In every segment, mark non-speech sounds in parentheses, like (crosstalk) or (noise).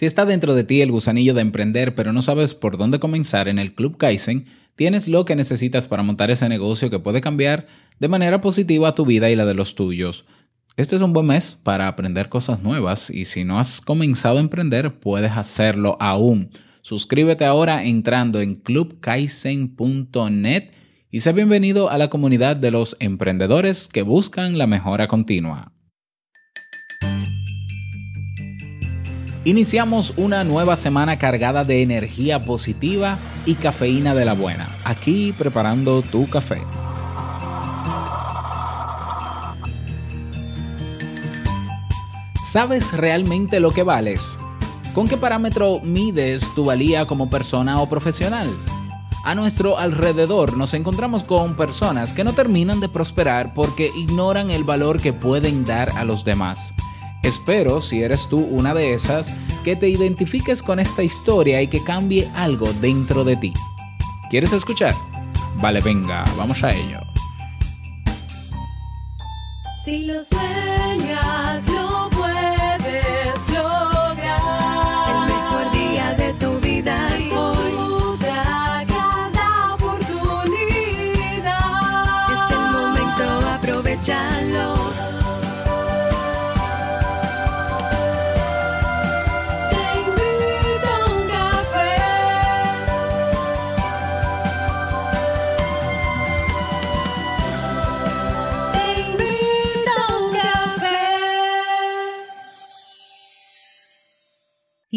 Si está dentro de ti el gusanillo de emprender pero no sabes por dónde comenzar en el Club Kaizen, tienes lo que necesitas para montar ese negocio que puede cambiar de manera positiva tu vida y la de los tuyos. Este es un buen mes para aprender cosas nuevas y si no has comenzado a emprender, puedes hacerlo aún. Suscríbete ahora entrando en clubkaizen.net y sé bienvenido a la comunidad de los emprendedores que buscan la mejora continua. Iniciamos una nueva semana cargada de energía positiva y cafeína de la buena, aquí preparando tu café. ¿Sabes realmente lo que vales? ¿Con qué parámetro mides tu valía como persona o profesional? A nuestro alrededor nos encontramos con personas que no terminan de prosperar porque ignoran el valor que pueden dar a los demás. Espero, si eres tú una de esas, que te identifiques con esta historia y que cambie algo dentro de ti. ¿Quieres escuchar? Vale, venga, vamos a ello. Si lo sueñas,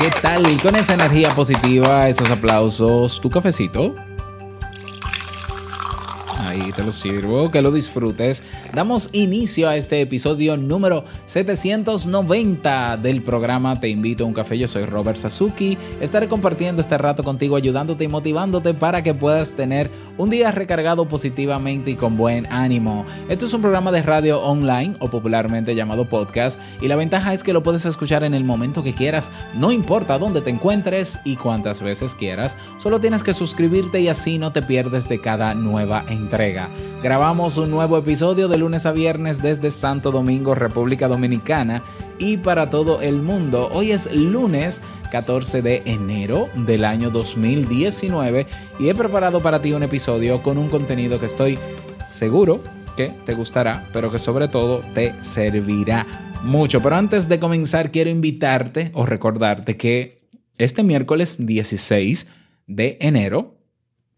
¿Qué tal? Con esa energía positiva, esos aplausos, tu cafecito. Ahí te lo sirvo, que lo disfrutes. Damos inicio a este episodio número 790 del programa Te invito a un café. Yo soy Robert Sasuki. Estaré compartiendo este rato contigo, ayudándote y motivándote para que puedas tener un día recargado positivamente y con buen ánimo. Esto es un programa de radio online o popularmente llamado podcast y la ventaja es que lo puedes escuchar en el momento que quieras, no importa dónde te encuentres y cuántas veces quieras, solo tienes que suscribirte y así no te pierdes de cada nueva entrega. Grabamos un nuevo episodio de lunes a viernes desde Santo Domingo, República Dominicana y para todo el mundo. Hoy es lunes 14 de enero del año 2019 y he preparado para ti un episodio con un contenido que estoy seguro que te gustará, pero que sobre todo te servirá mucho. Pero antes de comenzar quiero invitarte o recordarte que este miércoles 16 de enero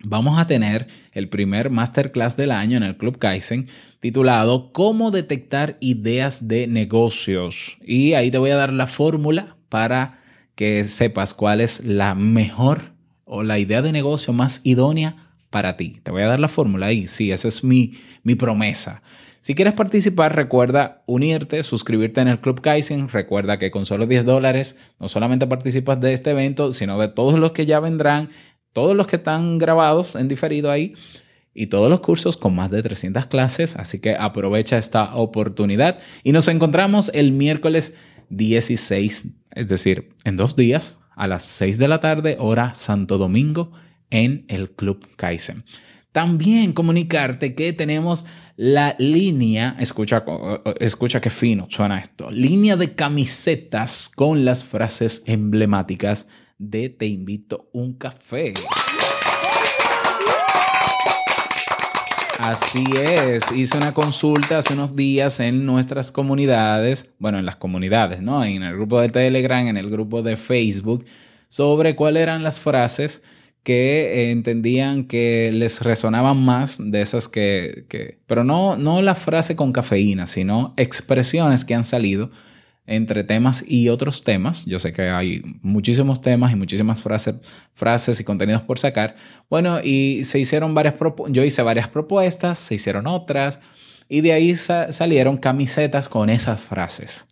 vamos a tener el primer masterclass del año en el Club Kaizen titulado Cómo detectar ideas de negocios. Y ahí te voy a dar la fórmula para que sepas cuál es la mejor o la idea de negocio más idónea para ti. Te voy a dar la fórmula ahí. Sí, esa es mi, mi promesa. Si quieres participar, recuerda unirte, suscribirte en el Club Kaizen. Recuerda que con solo 10 dólares no solamente participas de este evento, sino de todos los que ya vendrán, todos los que están grabados en diferido ahí y todos los cursos con más de 300 clases. Así que aprovecha esta oportunidad y nos encontramos el miércoles 16, es decir, en dos días, a las 6 de la tarde, hora Santo Domingo, en el Club Kaizen. También comunicarte que tenemos la línea, escucha, escucha qué fino suena esto, línea de camisetas con las frases emblemáticas de Te invito un café. Así es, hice una consulta hace unos días en nuestras comunidades, bueno, en las comunidades, ¿no? En el grupo de Telegram, en el grupo de Facebook, sobre cuáles eran las frases que eh, entendían que les resonaban más de esas que, que pero no, no la frase con cafeína, sino expresiones que han salido entre temas y otros temas. Yo sé que hay muchísimos temas y muchísimas frases, frases y contenidos por sacar. Bueno, y se hicieron varias yo hice varias propuestas, se hicieron otras y de ahí sa salieron camisetas con esas frases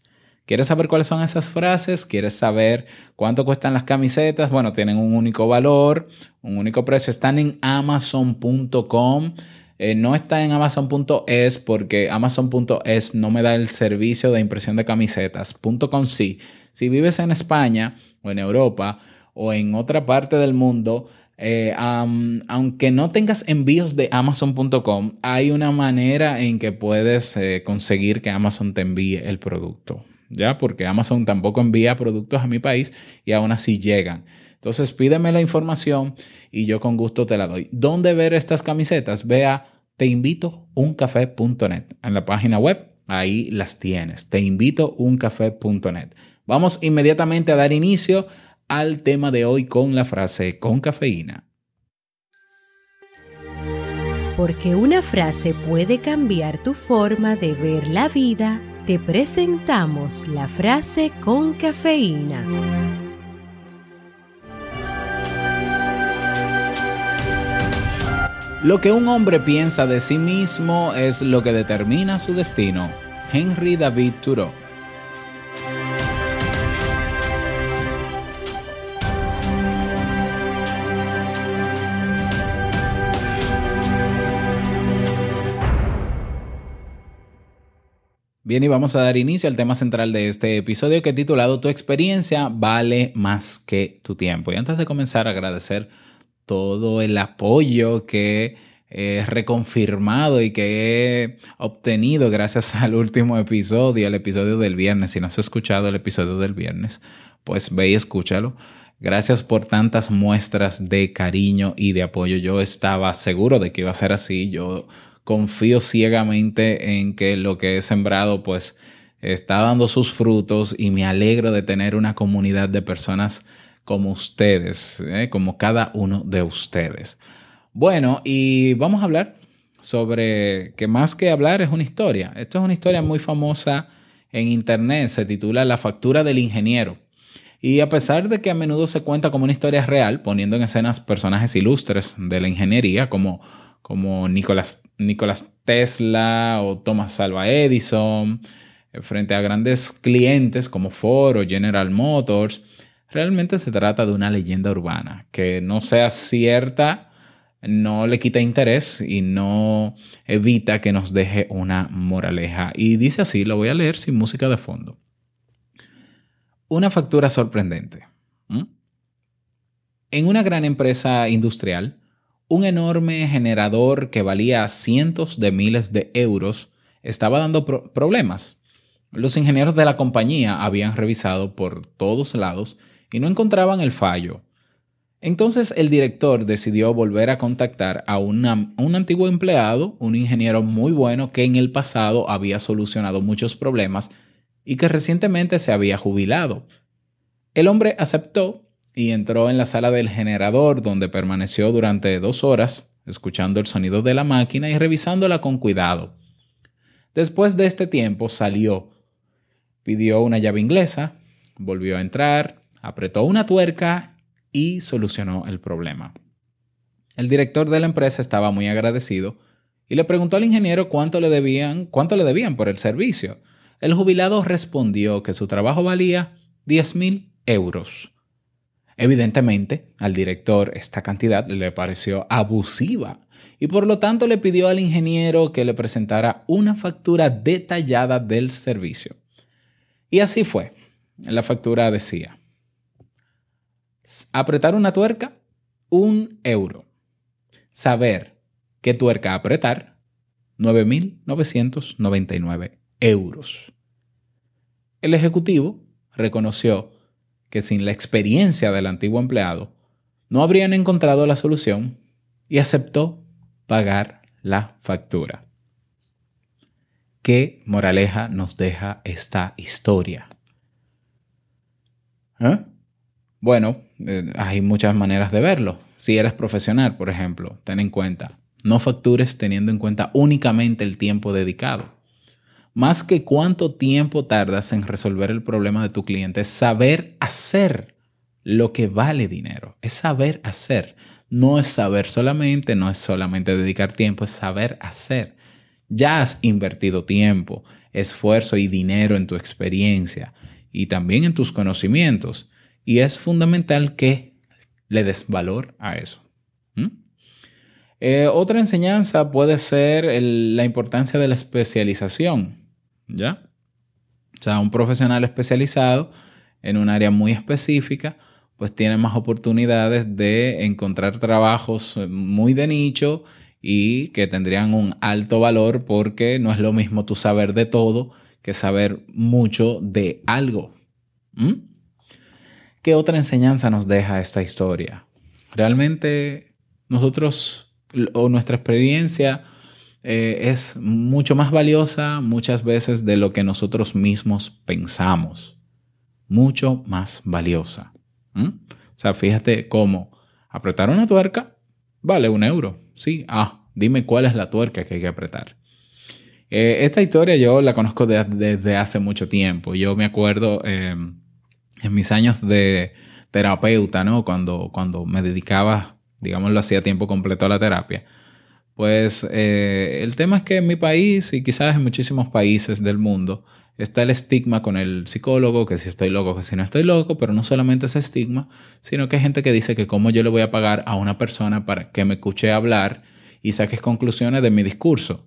¿Quieres saber cuáles son esas frases? ¿Quieres saber cuánto cuestan las camisetas? Bueno, tienen un único valor, un único precio. Están en amazon.com. Eh, no está en amazon.es porque amazon.es no me da el servicio de impresión de camisetas. .com sí. Si vives en España o en Europa o en otra parte del mundo, eh, aunque no tengas envíos de amazon.com, hay una manera en que puedes eh, conseguir que Amazon te envíe el producto. ¿Ya? Porque Amazon tampoco envía productos a mi país y aún así llegan. Entonces pídeme la información y yo con gusto te la doy. ¿Dónde ver estas camisetas? Ve a teinvitouncafé.net en la página web. Ahí las tienes. Teinvitouncafé.net. Vamos inmediatamente a dar inicio al tema de hoy con la frase con cafeína. Porque una frase puede cambiar tu forma de ver la vida, te presentamos la frase con cafeína. Lo que un hombre piensa de sí mismo es lo que determina su destino. Henry David Thoreau. Bien, y vamos a dar inicio al tema central de este episodio que he titulado Tu experiencia vale más que tu tiempo. Y antes de comenzar, agradecer todo el apoyo que he reconfirmado y que he obtenido gracias (laughs) al último episodio, el episodio del viernes. Si no has escuchado el episodio del viernes, pues ve y escúchalo. Gracias por tantas muestras de cariño y de apoyo. Yo estaba seguro de que iba a ser así. Yo confío ciegamente en que lo que he sembrado pues está dando sus frutos y me alegro de tener una comunidad de personas como ustedes, ¿eh? como cada uno de ustedes. Bueno, y vamos a hablar sobre que más que hablar es una historia. Esto es una historia muy famosa en internet, se titula La factura del ingeniero. Y a pesar de que a menudo se cuenta como una historia real, poniendo en escenas personajes ilustres de la ingeniería como, como Nicolás, Nicolás Tesla o Thomas Alva Edison, eh, frente a grandes clientes como Ford o General Motors, realmente se trata de una leyenda urbana que no sea cierta no le quita interés y no evita que nos deje una moraleja. Y dice así, lo voy a leer sin música de fondo. Una factura sorprendente. En una gran empresa industrial, un enorme generador que valía cientos de miles de euros estaba dando problemas. Los ingenieros de la compañía habían revisado por todos lados y no encontraban el fallo. Entonces el director decidió volver a contactar a, un antiguo empleado, un ingeniero muy bueno que en el pasado había solucionado muchos problemas y que recientemente se había jubilado. El hombre aceptó y entró en la sala del generador donde permaneció durante dos horas, escuchando el sonido de la máquina y revisándola con cuidado. Después de este tiempo salió, pidió una llave inglesa, volvió a entrar, apretó una tuerca y solucionó el problema. El director de la empresa estaba muy agradecido y le preguntó al ingeniero cuánto le debían, cuánto le debían por el servicio. El jubilado respondió que su trabajo valía 10 mil euros. Evidentemente, al director esta cantidad le pareció abusiva y por lo tanto le pidió al ingeniero que le presentara una factura detallada del servicio. Y así fue. La factura decía, Apretar una tuerca, un euro. Saber qué tuerca apretar, 9.999 euros. El ejecutivo reconoció que sin la experiencia del antiguo empleado no habrían encontrado la solución y aceptó pagar la factura. ¿Qué moraleja nos deja esta historia? ¿Eh? Bueno, eh, hay muchas maneras de verlo. Si eres profesional, por ejemplo, ten en cuenta, no factures teniendo en cuenta únicamente el tiempo dedicado. Más que cuánto tiempo tardas en resolver el problema de tu cliente, es saber hacer lo que vale dinero. Es saber hacer. No es saber solamente, no es solamente dedicar tiempo, es saber hacer. Ya has invertido tiempo, esfuerzo y dinero en tu experiencia y también en tus conocimientos. Y es fundamental que le des valor a eso. ¿Mm? Eh, otra enseñanza puede ser la importancia de la especialización. ¿Ya? O sea, un profesional especializado en un área muy específica, pues tiene más oportunidades de encontrar trabajos eh, muy de nicho y que tendrían un alto valor porque no es lo mismo tu saber de todo que saber mucho de algo. ¿Mm? ¿Qué otra enseñanza nos deja esta historia? Realmente nosotros o nuestra experiencia eh, es mucho más valiosa muchas veces de lo que nosotros mismos pensamos. Mucho más valiosa. O sea, fíjate cómo apretar una tuerca vale un euro. Sí, ah, dime cuál es la tuerca que hay que apretar. Eh, esta historia yo la conozco de- desde hace mucho tiempo. Yo me acuerdo eh, en mis años de terapeuta, ¿no? Cuando, cuando me dedicaba, digámoslo así, a tiempo completo a la terapia. Pues eh, el tema es que en mi país y quizás en muchísimos países del mundo está el estigma con el psicólogo, que si estoy loco, que si no estoy loco, pero no solamente ese estigma, sino que hay gente que dice que cómo yo le voy a pagar a una persona para que me escuche hablar y saques conclusiones de mi discurso.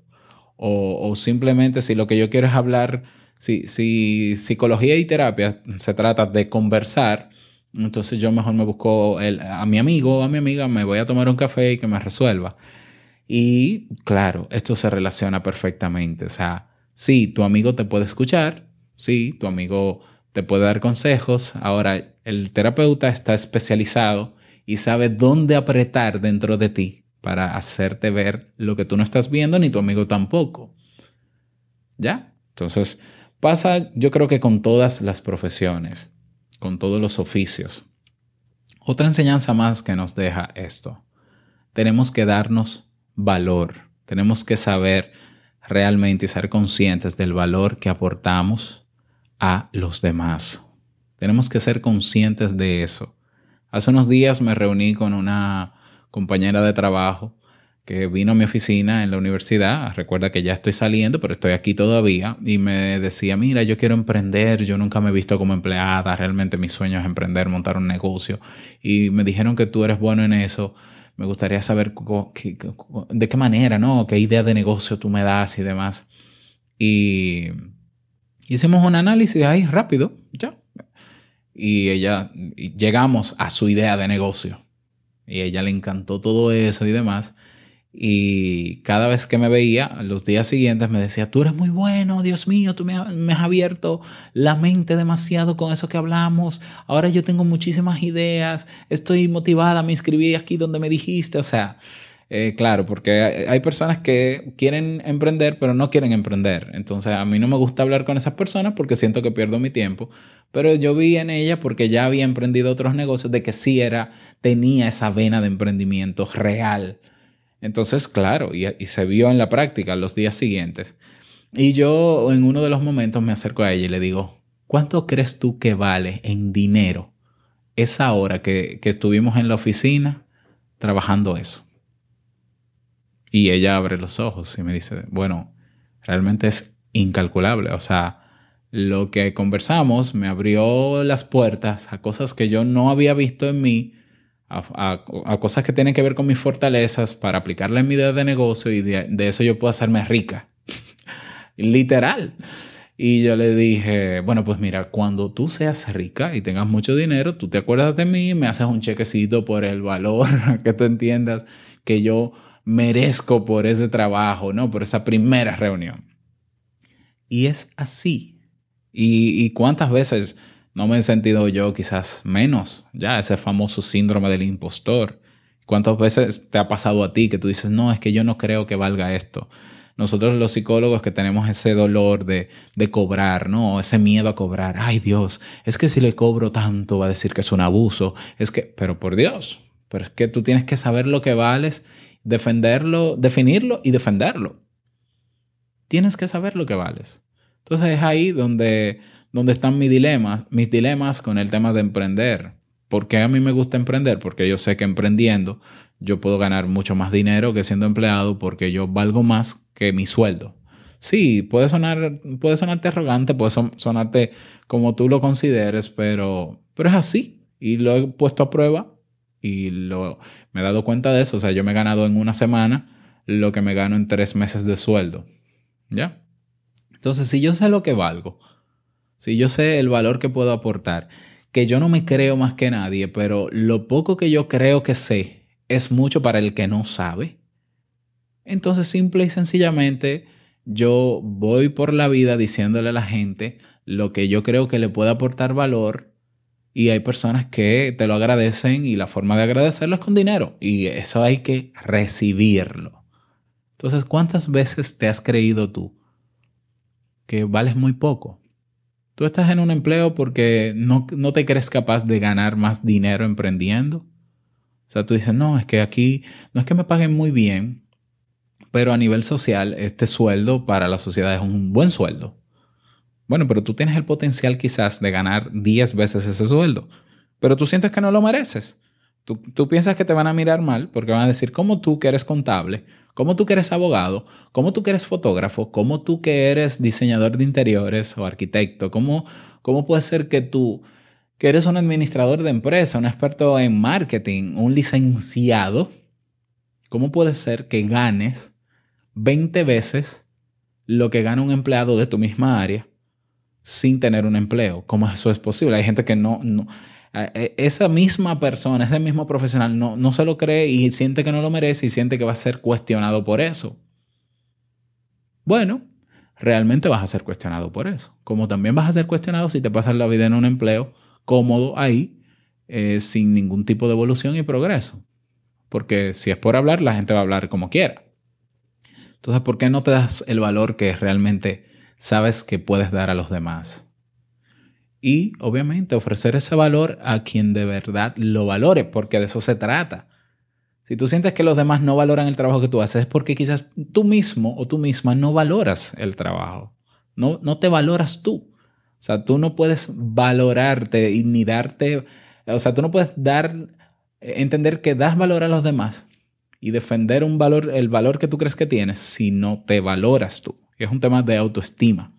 O, o simplemente si lo que yo quiero es hablar, si, si psicología y terapia se trata de conversar, entonces yo mejor me busco el- a mi amigo o a mi amiga, me voy a tomar un café y que me resuelva. Y claro, esto se relaciona perfectamente. O sea, sí, tu amigo te puede escuchar, sí, tu amigo te puede dar consejos. Ahora, el terapeuta está especializado y sabe dónde apretar dentro de ti para hacerte ver lo que tú no estás viendo ni tu amigo tampoco. ¿Ya? Entonces, pasa yo creo que con todas las profesiones, con todos los oficios. Otra enseñanza más que nos deja esto. Tenemos que darnos valor. Tenemos que saber realmente y ser conscientes del valor que aportamos a los demás. Tenemos que ser conscientes de eso. Hace unos días me reuní con una compañera de trabajo que vino a mi oficina en la universidad. Recuerda que ya estoy saliendo, pero estoy aquí todavía. Y me decía, mira, yo quiero emprender, yo nunca me he visto como empleada, realmente mi sueño es emprender, montar un negocio. Y me dijeron que tú eres bueno en eso. Me gustaría saber qué- co- de qué manera, ¿no? ¿Qué idea de negocio tú me das y demás? Y hicimos un análisis ahí rápido, ya. Y ella, y llegamos a su idea de negocio. Y a ella le encantó todo eso y demás. Y cada vez que me veía, los días siguientes me decía, tú eres muy bueno, Dios mío, tú me, ha- me has abierto la mente demasiado con eso que hablamos. Ahora yo tengo muchísimas ideas, estoy motivada, me inscribí aquí donde me dijiste. O sea, eh, claro, porque hay, hay personas que quieren emprender, pero no quieren emprender. Entonces a mí no me gusta hablar con esas personas porque siento que pierdo mi tiempo. Pero yo vi en ella, porque ya había emprendido otros negocios, de que sí era, tenía esa vena de emprendimiento real. Entonces, claro, y, se vio en la práctica los días siguientes. Y yo en uno de los momentos me acerco a ella y le digo, ¿cuánto crees tú que vale en dinero esa hora que, que estuvimos en la oficina trabajando eso? Y ella abre los ojos y me dice, bueno, realmente es incalculable. O sea, lo que conversamos me abrió las puertas a cosas que yo no había visto en mí, a, cosas que tienen que ver con mis fortalezas para aplicarla en mi idea de negocio y de, de eso yo puedo hacerme rica. (laughs) Literal. Y yo le dije, bueno, pues mira, cuando tú seas rica y tengas mucho dinero, tú te acuerdas de mí, me haces un chequecito por el valor, (laughs) que tú entiendas que yo merezco por ese trabajo, ¿no? Por esa primera reunión. Y es así. Y, y cuántas veces no me he sentido yo quizás menos, ya, ese famoso síndrome del impostor. ¿Cuántas veces te ha pasado a ti que tú dices, no, es que yo no creo que valga esto? Nosotros los psicólogos que tenemos ese dolor de, de cobrar, ¿no? Ese miedo a cobrar. Ay Dios, es que si le cobro tanto va a decir que es un abuso. Es que, pero por Dios, pero es que tú tienes que saber lo que vales, defenderlo, definirlo y defenderlo. Tienes que saber lo que vales. Entonces es ahí donde, donde están mis dilemas, mis dilemas con el tema de emprender. ¿Por qué a mí me gusta emprender? Porque yo sé que emprendiendo yo puedo ganar mucho más dinero que siendo empleado porque yo valgo más que mi sueldo. Sí, puede sonar, puede sonarte arrogante, puede son- sonarte como tú lo consideres, pero, pero es así. Y lo he puesto a prueba y lo, me he dado cuenta de eso. O sea, yo me he ganado en una semana lo que me gano en tres meses de sueldo. ¿Ya? Entonces, si yo sé lo que valgo, si yo sé el valor que puedo aportar, que yo no me creo más que nadie, pero lo poco que yo creo que sé es mucho para el que no sabe, entonces simple y sencillamente yo voy por la vida diciéndole a la gente lo que yo creo que le puede aportar valor y hay personas que te lo agradecen y la forma de agradecerlo es con dinero y eso hay que recibirlo. Entonces, ¿cuántas veces te has creído tú que vales muy poco? Tú estás en un empleo porque no, no te crees capaz de ganar más dinero emprendiendo. O sea, tú dices, no, es que aquí no es que me paguen muy bien, pero a nivel social este sueldo para la sociedad es un buen sueldo. Bueno, pero tú tienes el potencial quizás de ganar 10 veces ese sueldo, pero tú sientes que no lo mereces. Tú, tú piensas que te van a mirar mal porque van a decir, ¿cómo tú que eres contable? ¿Cómo tú que eres abogado? ¿Cómo tú que eres fotógrafo? ¿Cómo tú que eres diseñador de interiores o arquitecto? ¿Cómo, cómo puede ser que tú, que eres un administrador de empresa, un experto en marketing, un licenciado, cómo puede ser que ganes 20 veces lo que gana un empleado de tu misma área sin tener un empleo? ¿Cómo eso es posible? Hay gente que no... no esa misma persona, ese mismo profesional no, no se lo cree y siente que no lo merece y siente que va a ser cuestionado por eso. Bueno, realmente vas a ser cuestionado por eso. Como también vas a ser cuestionado si te pasas la vida en un empleo cómodo ahí, eh, sin ningún tipo de evolución y progreso. Porque si es por hablar, la gente va a hablar como quiera. Entonces, ¿por qué no te das el valor que realmente sabes que puedes dar a los demás? Y obviamente ofrecer ese valor a quien de verdad lo valore, porque de eso se trata. Si tú sientes que los demás no valoran el trabajo que tú haces, es porque quizás tú mismo o tú misma no valoras el trabajo. No, no te valoras tú. O sea, tú no puedes valorarte ni darte, o sea, tú no puedes dar, entender que das valor a los demás y defender un valor, el valor que tú crees que tienes si no te valoras tú. Es un tema de autoestima.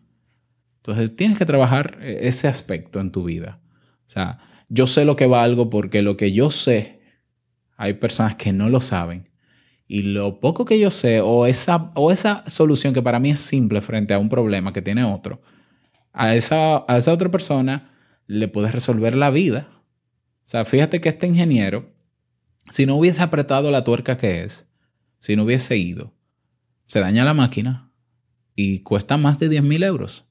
Entonces tienes que trabajar ese aspecto en tu vida. O sea, yo sé lo que valgo porque lo que yo sé, hay personas que no lo saben. Y lo poco que yo sé, o esa, o esa solución que para mí es simple frente a un problema que tiene otro, a esa, a esa otra persona le puedes resolver la vida. O sea, fíjate que este ingeniero, si no hubiese apretado la tuerca que es, si no hubiese ido, se daña la máquina y cuesta más de 10 mil euros.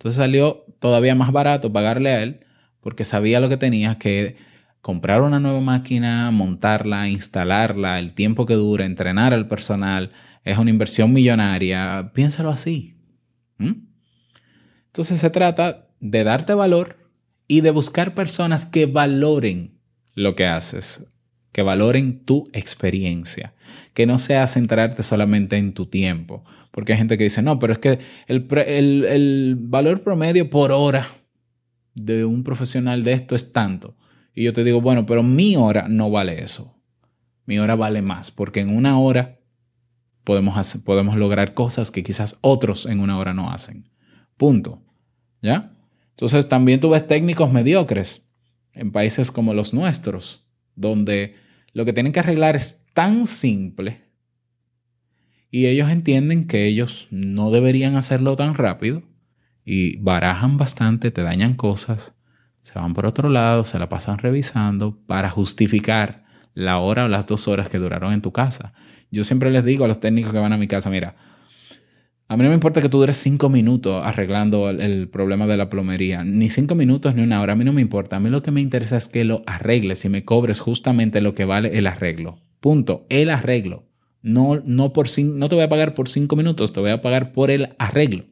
Entonces salió todavía más barato pagarle a él porque sabía lo que tenía que comprar una nueva máquina, montarla, instalarla, el tiempo que dura, entrenar al personal, es una inversión millonaria. Piénsalo así. Entonces se trata de darte valor y de buscar personas que valoren lo que haces, que valoren tu experiencia, que no sea centrarte solamente en tu tiempo. Porque hay gente que dice, no, pero es que el, el, el, valor promedio por hora de un profesional de esto es tanto. Y yo te digo, bueno, pero mi hora no vale eso. Mi hora vale más, porque en una hora podemos, podemos lograr cosas que quizás otros en una hora no hacen. Punto. ¿Ya? Entonces también tú ves técnicos mediocres en países como los nuestros, donde lo que tienen que arreglar es tan simple y ellos entienden que ellos no deberían hacerlo tan rápido y barajan bastante, te dañan cosas, se van por otro lado, se la pasan revisando para justificar la hora o las dos horas que duraron en tu casa. Yo siempre les digo a los técnicos que van a mi casa, mira, a mí no me importa que tú dures cinco minutos arreglando el, problema de la plomería, ni cinco minutos ni una hora, a mí no me importa. A mí lo que me interesa es que lo arregles y me cobres justamente lo que vale el arreglo. Punto, el arreglo. No, no, por, no te voy a pagar por cinco minutos, te voy a pagar por el arreglo.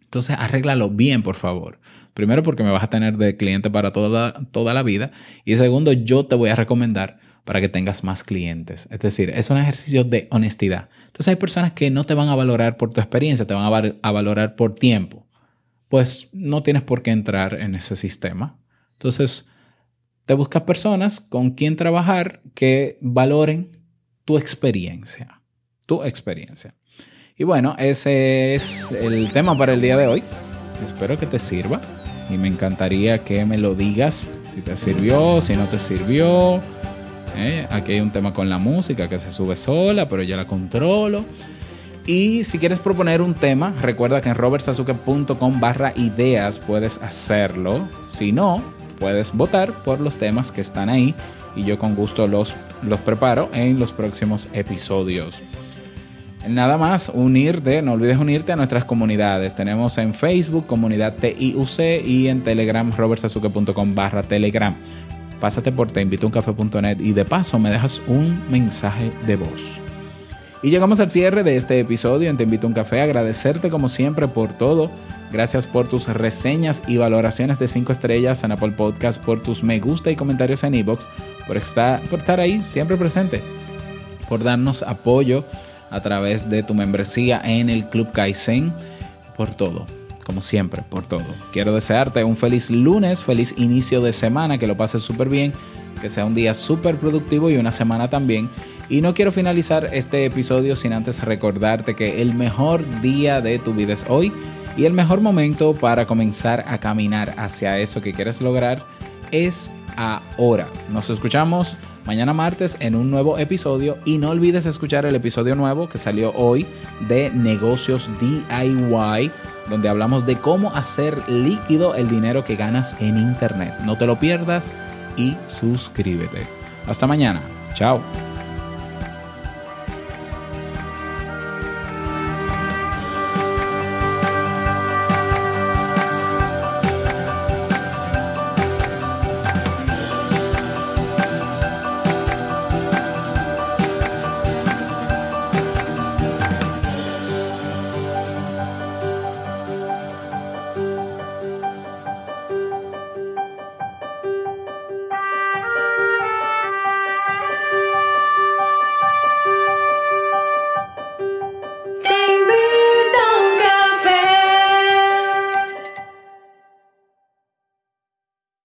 Entonces, arréglalo bien, por favor. Primero, porque me vas a tener de cliente para toda, toda la vida. Y segundo, yo te voy a recomendar para que tengas más clientes. Es decir, es un ejercicio de honestidad. Entonces hay personas que no te van a valorar por tu experiencia, te van a, val a valorar por tiempo. Pues no tienes por qué entrar en ese sistema. Entonces, te buscas personas con quien trabajar que valoren tu experiencia. Tu experiencia. Y bueno, ese es el tema para el día de hoy. Espero que te sirva y me encantaría que me lo digas si te sirvió, si no te sirvió. ¿Eh? Aquí hay un tema con la música que se sube sola, pero ya la controlo. Y si quieres proponer un tema, recuerda que en robertsazuke.com barra ideas puedes hacerlo. Si no, puedes votar por los temas que están ahí y yo con gusto los, los preparo en los próximos episodios. Nada más unirte, no olvides unirte a nuestras comunidades. Tenemos en Facebook comunidad TIUC y en Telegram robertsazuke.com barra Telegram. Pásate por teinvitouncafe.net y de paso me dejas un mensaje de voz. Y llegamos al cierre de este episodio en Te Invito a un Café. Agradecerte como siempre por todo. Gracias por tus reseñas y valoraciones de 5 estrellas en Apple Podcast, por tus me gusta y comentarios en iBox, por por estar ahí siempre presente, por darnos apoyo a través de tu membresía en el Club Kaizen, por todo, como siempre, por todo. Quiero desearte un feliz lunes, feliz inicio de semana, que lo pases súper bien, que sea un día súper productivo y una semana también. Y no quiero finalizar este episodio sin antes recordarte que el mejor día de tu vida es hoy y el mejor momento para comenzar a caminar hacia eso que quieres lograr es ahora. Nos escuchamos mañana martes en un nuevo episodio y no olvides escuchar el episodio nuevo que salió hoy de negocios DIY donde hablamos de cómo hacer líquido el dinero que ganas en internet. No te lo pierdas y suscríbete. Hasta mañana. Chao.